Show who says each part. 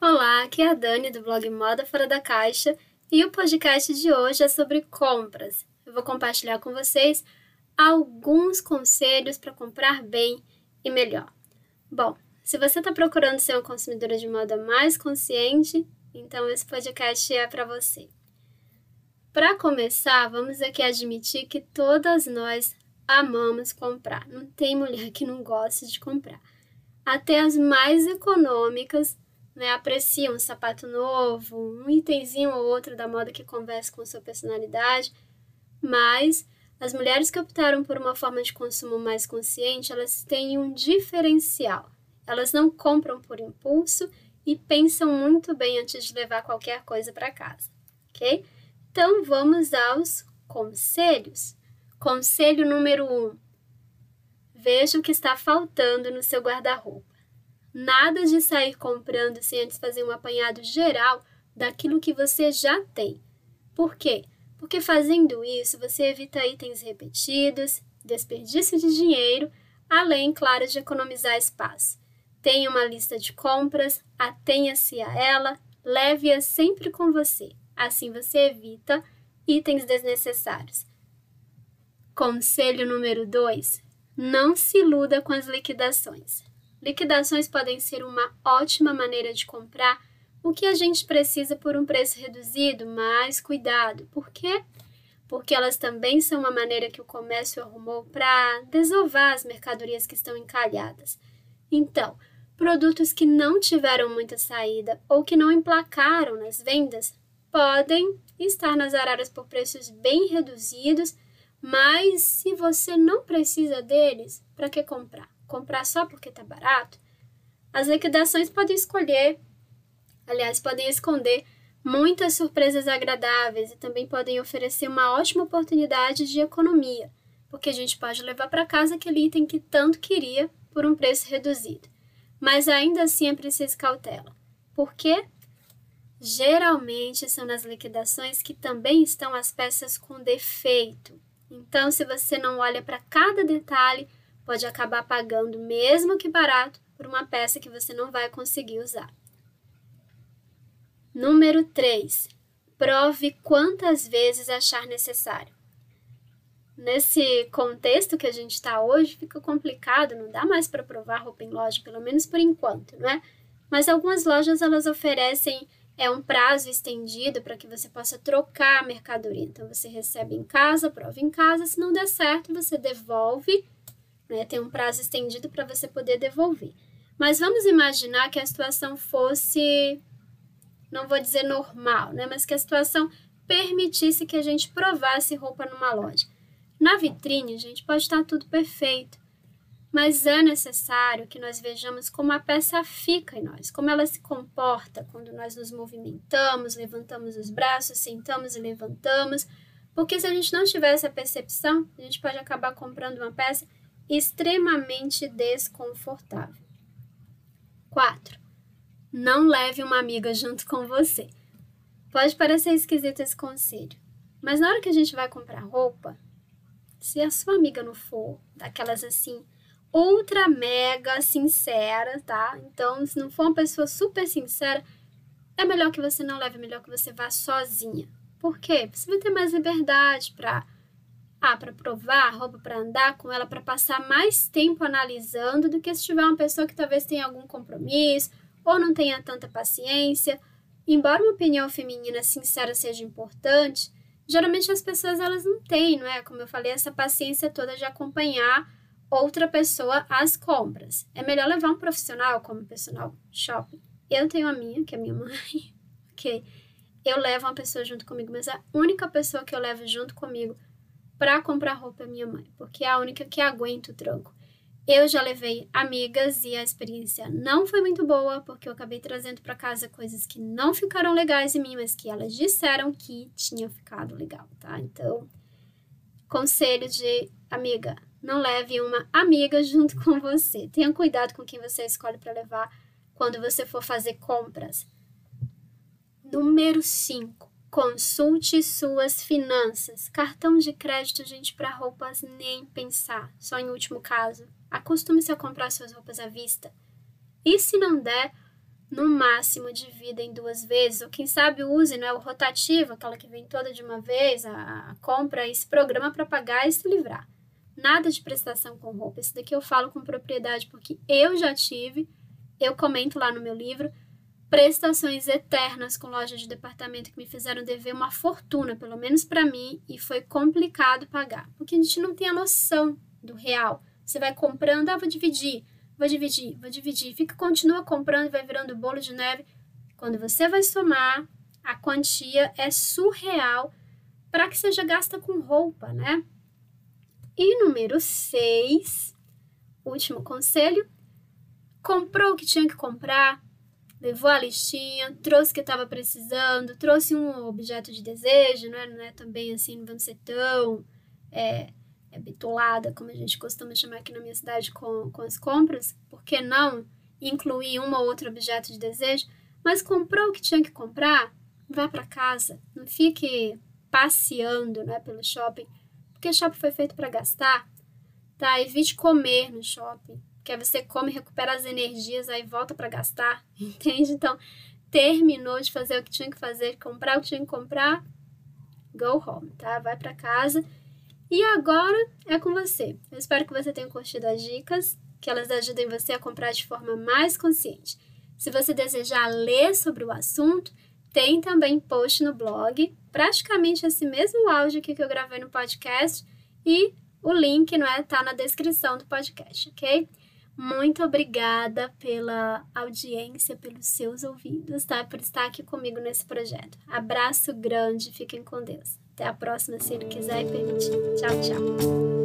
Speaker 1: Olá, aqui é a Dani do blog Moda Fora da Caixa e o podcast de hoje é sobre compras. Eu vou compartilhar com vocês alguns conselhos para comprar bem e melhor. Bom, se você está procurando ser uma consumidora de moda mais consciente, então esse podcast é para você. Para começar, vamos aqui admitir que todas nós amamos comprar. Não tem mulher que não goste de comprar. Até as mais econômicas né, apreciam um sapato novo, um itemzinho ou outro da moda que conversa com sua personalidade, mas as mulheres que optaram por uma forma de consumo mais consciente, elas têm um diferencial. Elas não compram por impulso e pensam muito bem antes de levar qualquer coisa para casa, ok? Então vamos aos conselhos. Conselho número 1: um, veja o que está faltando no seu guarda-roupa. Nada de sair comprando sem antes fazer um apanhado geral daquilo que você já tem. Por quê? Porque fazendo isso você evita itens repetidos, desperdício de dinheiro, além, claro, de economizar espaço. Tenha uma lista de compras, atenha-se a ela, leve-a sempre com você. Assim você evita itens desnecessários. Conselho número 2: não se iluda com as liquidações. Liquidações podem ser uma ótima maneira de comprar o que a gente precisa por um preço reduzido, mas cuidado. Por quê? Porque elas também são uma maneira que o comércio arrumou para desovar as mercadorias que estão encalhadas. Então, produtos que não tiveram muita saída ou que não emplacaram nas vendas podem estar nas araras por preços bem reduzidos, mas se você não precisa deles, para que comprar? comprar só porque está barato, as liquidações podem escolher, aliás, podem esconder muitas surpresas agradáveis e também podem oferecer uma ótima oportunidade de economia, porque a gente pode levar para casa aquele item que tanto queria por um preço reduzido. Mas ainda assim é preciso cautela. Por quê? Geralmente são nas liquidações que também estão as peças com defeito. Então, se você não olha para cada detalhe, pode acabar pagando, mesmo que barato, por uma peça que você não vai conseguir usar. Número 3. Prove quantas vezes achar necessário. Nesse contexto que a gente está hoje, fica complicado, não dá mais para provar roupa em loja, pelo menos por enquanto, não é? Mas algumas lojas elas oferecem é um prazo estendido para que você possa trocar a mercadoria. Então você recebe em casa, prova em casa, se não der certo, você devolve né? Tem um prazo estendido para você poder devolver. Mas vamos imaginar que a situação fosse, não vou dizer normal, né? Mas que a situação permitisse que a gente provasse roupa numa loja. Na vitrine, gente, pode estar tudo perfeito, mas é necessário que nós vejamos como a peça fica em nós, como ela se comporta quando nós nos movimentamos, levantamos os braços, sentamos e levantamos, porque se a gente não tiver essa percepção, a gente pode acabar comprando uma peça extremamente desconfortável. 4. Não leve uma amiga junto com você. Pode parecer esquisito esse conselho, mas na hora que a gente vai comprar roupa, se a sua amiga não for daquelas assim, ultra mega sincera, tá? Então, se não for uma pessoa super sincera, é melhor que você não leve, é melhor que você vá sozinha. Por quê? Você vai ter mais liberdade para ah, para provar, roupa para andar com ela, para passar mais tempo analisando do que se tiver uma pessoa que talvez tenha algum compromisso ou não tenha tanta paciência. Embora uma opinião feminina sincera seja importante, geralmente as pessoas elas não têm, não é? Como eu falei, essa paciência toda de acompanhar outra pessoa às compras. É melhor levar um profissional como personal shopping. Eu tenho a minha, que é minha mãe, ok? Eu levo uma pessoa junto comigo, mas a única pessoa que eu levo junto comigo para comprar roupa é minha mãe, porque é a única que aguenta o tranco. Eu já levei amigas e a experiência não foi muito boa, porque eu acabei trazendo para casa coisas que não ficaram legais em mim, mas que elas disseram que tinham ficado legal, tá? Então, conselho de amiga, não leve uma amiga junto com você. Tenha cuidado com quem você escolhe para levar quando você for fazer compras. Número 5 Consulte suas finanças. Cartão de crédito, gente, para roupas nem pensar. Só em último caso. Acostume-se a comprar suas roupas à vista. E se não der, no máximo divida em duas vezes, ou quem sabe use né, o rotativo, aquela que vem toda de uma vez, a, a compra e se programa para pagar e se livrar. Nada de prestação com roupa. Esse daqui eu falo com propriedade porque eu já tive, eu comento lá no meu livro, prestações eternas com lojas de departamento que me fizeram dever uma fortuna, pelo menos para mim, e foi complicado pagar, porque a gente não tem a noção do real. Você vai comprando, ah, vou dividir, vou dividir, vou dividir, fica continua comprando e vai virando bolo de neve. Quando você vai somar, a quantia é surreal para que seja gasta com roupa, né? E número 6, último conselho, comprou o que tinha que comprar, levou a listinha, trouxe o que estava precisando, trouxe um objeto de desejo, não é, não é também assim, não vamos ser tão é, é, como a gente costuma chamar aqui na minha cidade com, com as compras, por que não incluir um ou outro objeto de desejo? Mas comprou o que tinha que comprar, vá para casa, não fique passeando né, pelo shopping, porque shopping foi feito para gastar, tá? Evite comer no shopping, que aí você come, recupera as energias, aí volta para gastar, entende? Então, terminou de fazer o que tinha que fazer, comprar o que tinha que comprar, go home, tá? Vai para casa. E agora é com você. Eu espero que você tenha curtido as dicas, que elas ajudem você a comprar de forma mais consciente. Se você desejar ler sobre o assunto, tem também post no blog, praticamente esse mesmo áudio aqui que eu gravei no podcast e o link não é tá na descrição do podcast, ok? Muito obrigada pela audiência, pelos seus ouvidos, tá? Por estar aqui comigo nesse projeto. Abraço grande, fiquem com Deus. Até a próxima, se ele quiser e permitir. Tchau, tchau.